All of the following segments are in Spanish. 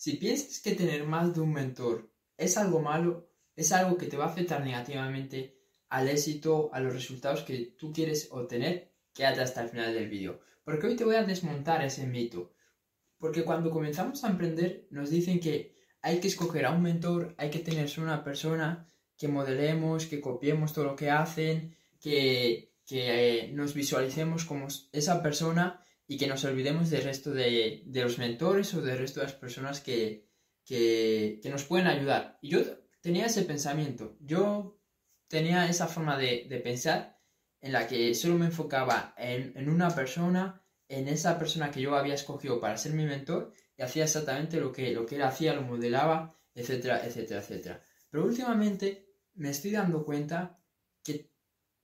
Si piensas que tener más de un mentor es algo malo, es algo que te va a afectar negativamente al éxito, a los resultados que tú quieres obtener, quédate hasta el final del vídeo. Porque hoy te voy a desmontar ese mito. Porque cuando comenzamos a emprender nos dicen que hay que escoger a un mentor, hay que tener una persona que modelemos, que copiemos todo lo que hacen, que, eh, nos visualicemos como esa persona y que nos olvidemos del resto de, los mentores o del resto de las personas que, que, nos pueden ayudar. Y yo tenía ese pensamiento, yo tenía esa forma de, pensar en la que solo me enfocaba en, en, una persona, en esa persona que yo había escogido para ser mi mentor y hacía exactamente lo que, lo que él hacía, lo modelaba, etcétera, etcétera, etcétera. Pero últimamente me estoy dando cuenta que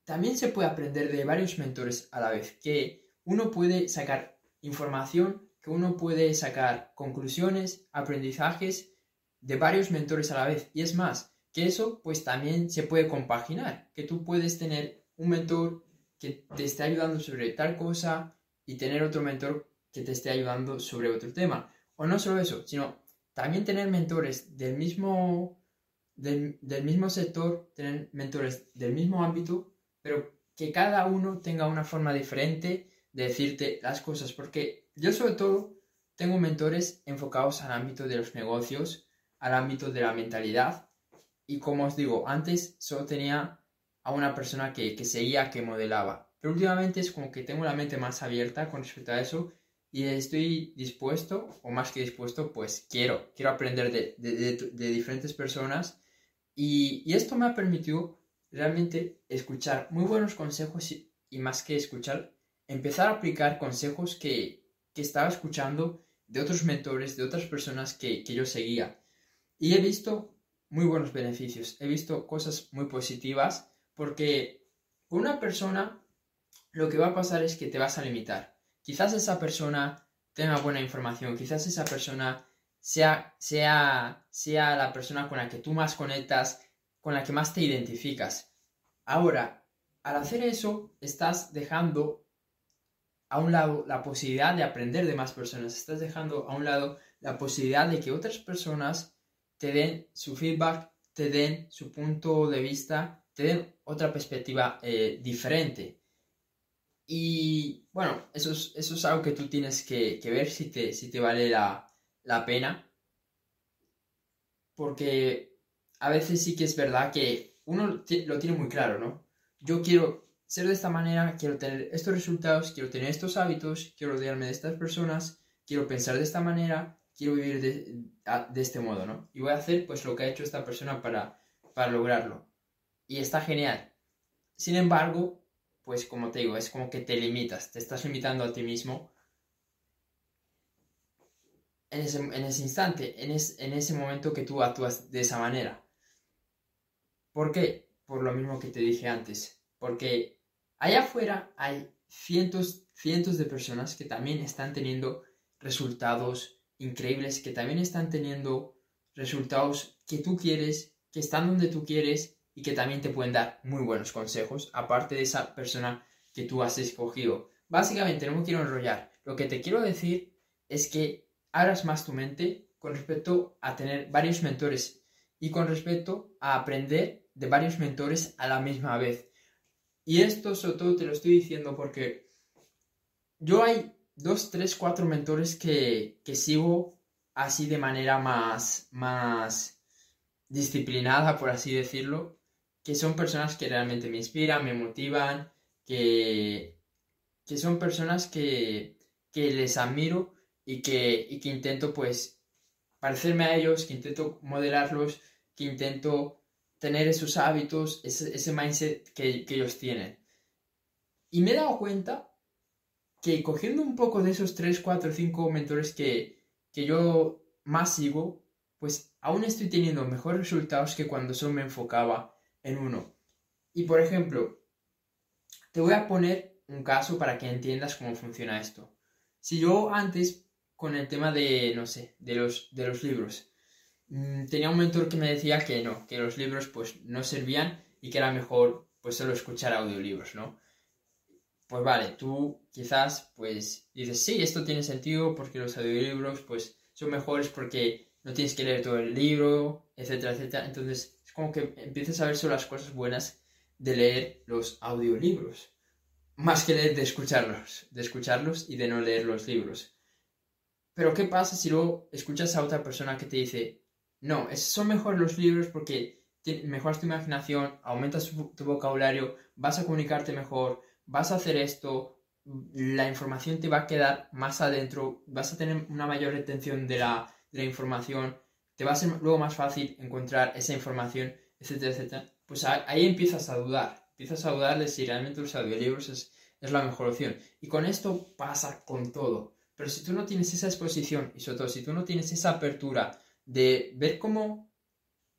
también se puede aprender de varios mentores a la vez, que uno puede sacar información, que uno puede sacar conclusiones, aprendizajes de varios mentores a la vez. Y es más, que eso pues también se puede compaginar, que tú puedes tener un mentor que te esté ayudando sobre tal cosa y tener otro mentor que te esté ayudando sobre otro tema. O no solo eso, sino también tener mentores del mismo del, mismo sector, tener mentores del mismo ámbito, pero que cada uno tenga una forma diferente de decirte las cosas, porque yo sobre todo tengo mentores enfocados al ámbito de los negocios, al ámbito de la mentalidad, y como os digo, antes solo tenía a una persona que, que seguía, que modelaba, pero últimamente es como que tengo la mente más abierta con respecto a eso y estoy dispuesto, o más que dispuesto, pues quiero, quiero aprender de, de, de diferentes personas. Y, esto me ha permitido realmente escuchar muy buenos consejos y, más que escuchar, empezar a aplicar consejos que, estaba escuchando de otros mentores, de otras personas que, yo seguía. Y he visto muy buenos beneficios, he visto cosas muy positivas porque una persona lo que va a pasar es que te vas a limitar. Quizás esa persona tenga buena información, quizás esa persona sea, sea, sea la persona con la que tú más conectas, con la que más te identificas. Ahora, al hacer eso, estás dejando a un lado la posibilidad de aprender de más personas, estás dejando a un lado la posibilidad de que otras personas te den su feedback, te den su punto de vista, te den otra perspectiva eh, diferente. Y bueno, eso es, eso es algo que tú tienes que, ver si te, si te vale la, la pena. Porque a veces sí que es verdad que uno lo tiene muy claro, ¿no? Yo quiero ser de esta manera, quiero tener estos resultados, quiero tener estos hábitos, quiero rodearme de estas personas, quiero pensar de esta manera, quiero vivir de, este modo, ¿no? Y voy a hacer pues lo que ha hecho esta persona para, para lograrlo. Y está genial. Sin embargo, pues como te digo, es como que te limitas, te estás limitando a ti mismo en ese, instante, en, en ese momento que tú actúas de esa manera. ¿Por qué? Por lo mismo que te dije antes. Porque allá afuera hay cientos, cientos de personas que también están teniendo resultados increíbles, que también están teniendo resultados que tú quieres, que están donde tú quieres y que también te pueden dar muy buenos consejos, aparte de esa persona que tú has escogido. Básicamente, no me quiero enrollar. Lo que te quiero decir es que abras más tu mente con respecto a tener varios mentores y con respecto a aprender de varios mentores a la misma vez. Y esto sobre todo te lo estoy diciendo porque yo hay dos, tres, cuatro mentores que, que sigo así de manera más, más disciplinada, por así decirlo, que son personas que realmente me inspiran, me motivan, que, que son personas que, que les admiro y que, y que intento pues parecerme a ellos, que intento modelarlos, que intento tener esos hábitos, ese, mindset que, que, ellos tienen. Y me he dado cuenta que cogiendo un poco de esos 3, 4, 5 mentores que, que yo más sigo, pues aún estoy teniendo mejores resultados que cuando solo me enfocaba en uno. Y por ejemplo, te voy a poner un caso para que entiendas cómo funciona esto. Si yo antes con el tema de, no sé, de los, de los libros. Mm, tenía un mentor que me decía que no, que los libros pues no servían y que era mejor pues solo escuchar audiolibros, ¿no? Pues vale, tú quizás pues dices, sí, esto tiene sentido porque los audiolibros pues son mejores porque no tienes que leer todo el libro, etcétera, etcétera. Entonces es como que empiezas a ver solo las cosas buenas de leer los audiolibros, más que leer de escucharlos, de escucharlos y de no leer los libros. Pero ¿qué pasa si luego escuchas a otra persona que te dice, no, son mejores los libros porque mejoras tu imaginación, aumentas tu, vocabulario, vas a comunicarte mejor, vas a hacer esto, la información te va a quedar más adentro, vas a tener una mayor retención de la, información, te va a ser luego más fácil encontrar esa información, etcétera, etcétera. Pues ahí empiezas a dudar, empiezas a dudar de si realmente los audiolibros es, es la mejor opción. Y con esto pasa con todo. Pero si tú no tienes esa exposición y sobre todo si tú no tienes esa apertura de ver cómo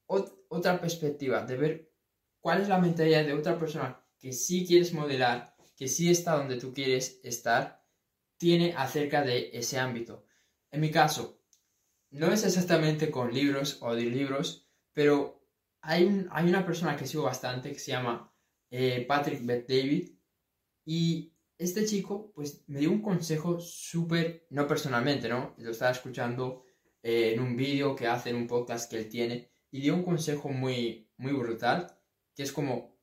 otra perspectiva, de ver cuál es la mentalidad de otra persona que sí quieres modelar, que sí está donde tú quieres estar, tiene acerca de ese ámbito. En mi caso, no es exactamente con libros o de libros, pero hay, hay una persona que sigo bastante que se llama eh, Patrick Beth David y este chico pues me dio un consejo súper, no personalmente, ¿no? Lo estaba escuchando eh, en un vídeo que hace, en un podcast que él tiene y dio un consejo muy, muy brutal, que es como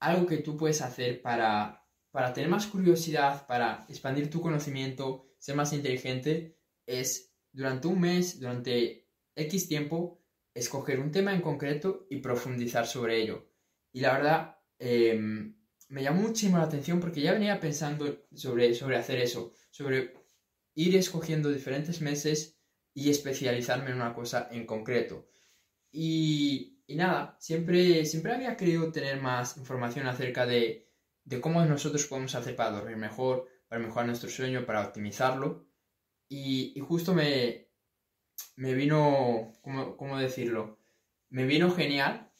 algo que tú puedes hacer para, para tener más curiosidad, para expandir tu conocimiento, ser más inteligente, es durante un mes, durante X tiempo, escoger un tema en concreto y profundizar sobre ello. Y la verdad, em, me llamó muchísimo la atención porque ya venía pensando sobre, sobre hacer eso, sobre ir escogiendo diferentes meses y especializarme en una cosa en concreto. Y, nada, siempre, siempre había querido tener más información acerca de, cómo nosotros podemos hacer para dormir mejor, para mejorar nuestro sueño, para optimizarlo. Y, justo me, me vino, ¿cómo, decirlo? Me vino genial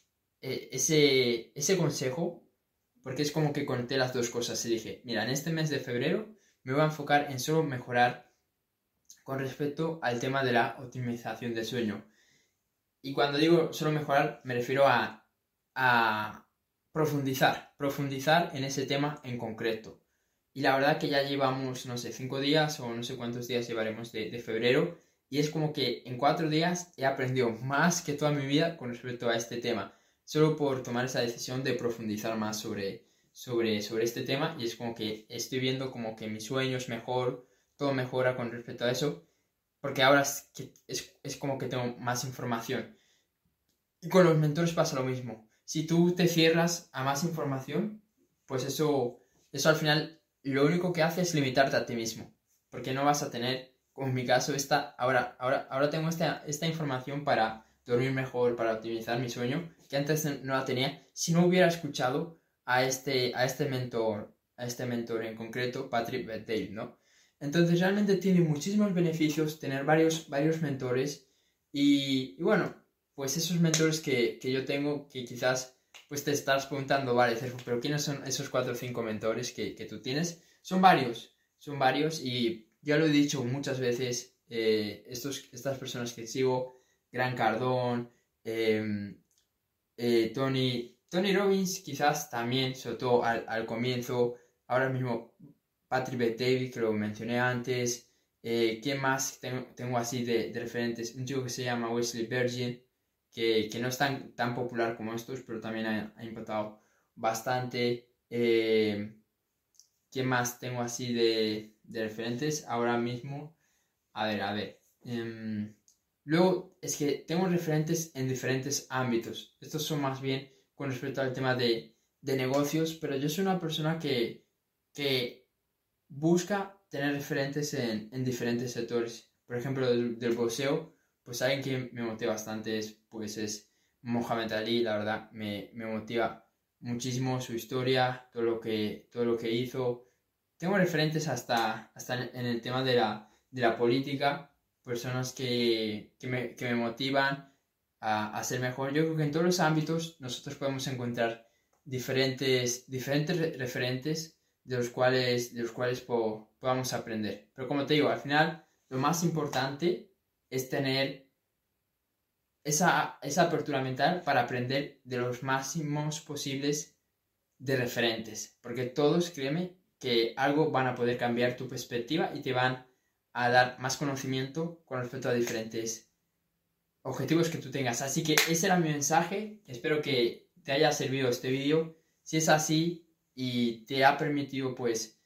eh, ese, ese consejo, porque es como que conté las dos cosas y dije, mira, en este mes de febrero me voy a enfocar en solo mejorar con respecto al tema de la optimización del sueño. Y cuando digo solo mejorar, me refiero a, profundizar, profundizar en ese tema en concreto. Y la verdad que ya llevamos, no sé, cinco días o no sé cuántos días llevaremos de, febrero. Y es como que en cuatro días he aprendido más que toda mi vida con respecto a este tema. Solo por tomar esa decisión de profundizar más sobre, sobre, sobre este tema. Y es como que estoy viendo como que mi sueño es mejor, todo mejora con respecto a eso porque ahora es, es, como que tengo más información. Y con los mentores pasa lo mismo. Si tú te cierras a más información, pues eso, eso al final lo único que hace es limitarte a ti mismo. Porque no vas a tener, como en mi caso, esta, ahora, ahora, ahora tengo esta, esta información para dormir mejor, para optimizar mi sueño, que antes no la tenía si no hubiera escuchado a este, a este mentor, a este mentor en concreto, Patrick Dale, ¿no? Entonces realmente tiene muchísimos beneficios tener varios, varios mentores y, bueno, pues esos mentores que, yo tengo que quizás pues te estás preguntando, vale, pero ¿quiénes son esos cuatro o cinco mentores que, tú tienes? Son varios, son varios y ya lo he dicho muchas veces, eh, estos, estas personas que sigo, Gran Cardón, em, eh, Tony, Tony Robbins quizás también, sobre todo al, al comienzo, ahora mismo Patrick Bet David, que lo mencioné antes. Eh, ¿Quién más tengo, así de, referentes? Un chico que se llama Wesley Virgin, que, no es tan, tan popular como estos, pero también ha, impactado bastante. Eh, ¿Quién más tengo así de, referentes ahora mismo? A ver, a ver. Em, luego, es que tengo referentes en diferentes ámbitos. Estos son más bien con respecto al tema de, negocios, pero yo soy una persona que, que busca tener referentes en, diferentes sectores. Por ejemplo, del, boxeo, pues alguien que me motiva bastante es, pues es Mohamed Ali, la verdad, me, motiva muchísimo su historia, todo lo que, todo lo que hizo. Tengo referentes hasta, hasta en el tema de la, de la política, personas que, me, motivan a, a, ser mejor. Yo creo que en todos los ámbitos nosotros podemos encontrar diferentes, diferentes referentes de los cuales, de los cuales podamos aprender. Pero como te digo, al final lo más importante es tener esa, esa apertura mental para aprender de los máximos posibles de referentes. Porque todos, créeme, que algo van a poder cambiar tu perspectiva y te van a dar más conocimiento con respecto a diferentes objetivos que tú tengas. Así que ese era mi mensaje. Espero que te haya servido este vídeo. Si es así y te ha permitido pues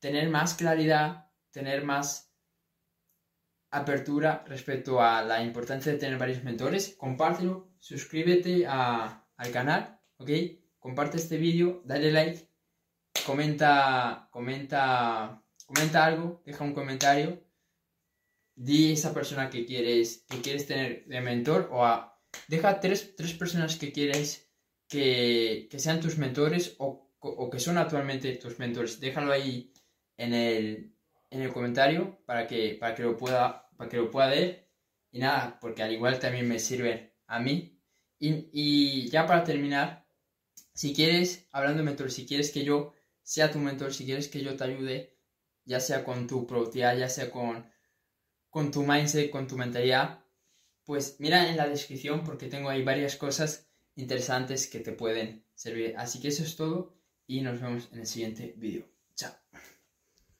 tener más claridad, tener más apertura respecto a la importancia de tener varios mentores, compártelo, suscríbete al canal, ¿ok? Comparte este vídeo, dale like, comenta, comenta, comenta algo, deja un comentario, di a esa persona que quieres, que quieres tener de mentor o a, deja tres, tres personas que quieres que, que sean tus mentores o, o que son actualmente tus mentores. Déjalo ahí en el, en el comentario para que, para que lo pueda, para que lo pueda ver. Y nada, porque al igual también me sirve a mí. Y, y ya para terminar, si quieres, hablando de mentor, si quieres que yo sea tu mentor, si quieres que yo te ayude, ya sea con tu productividad, ya sea con, con tu mindset, con tu mentalidad, pues mira en la descripción porque tengo ahí varias cosas interesantes que te pueden servir. Así que eso es todo y nos vemos en el siguiente vídeo. Chao.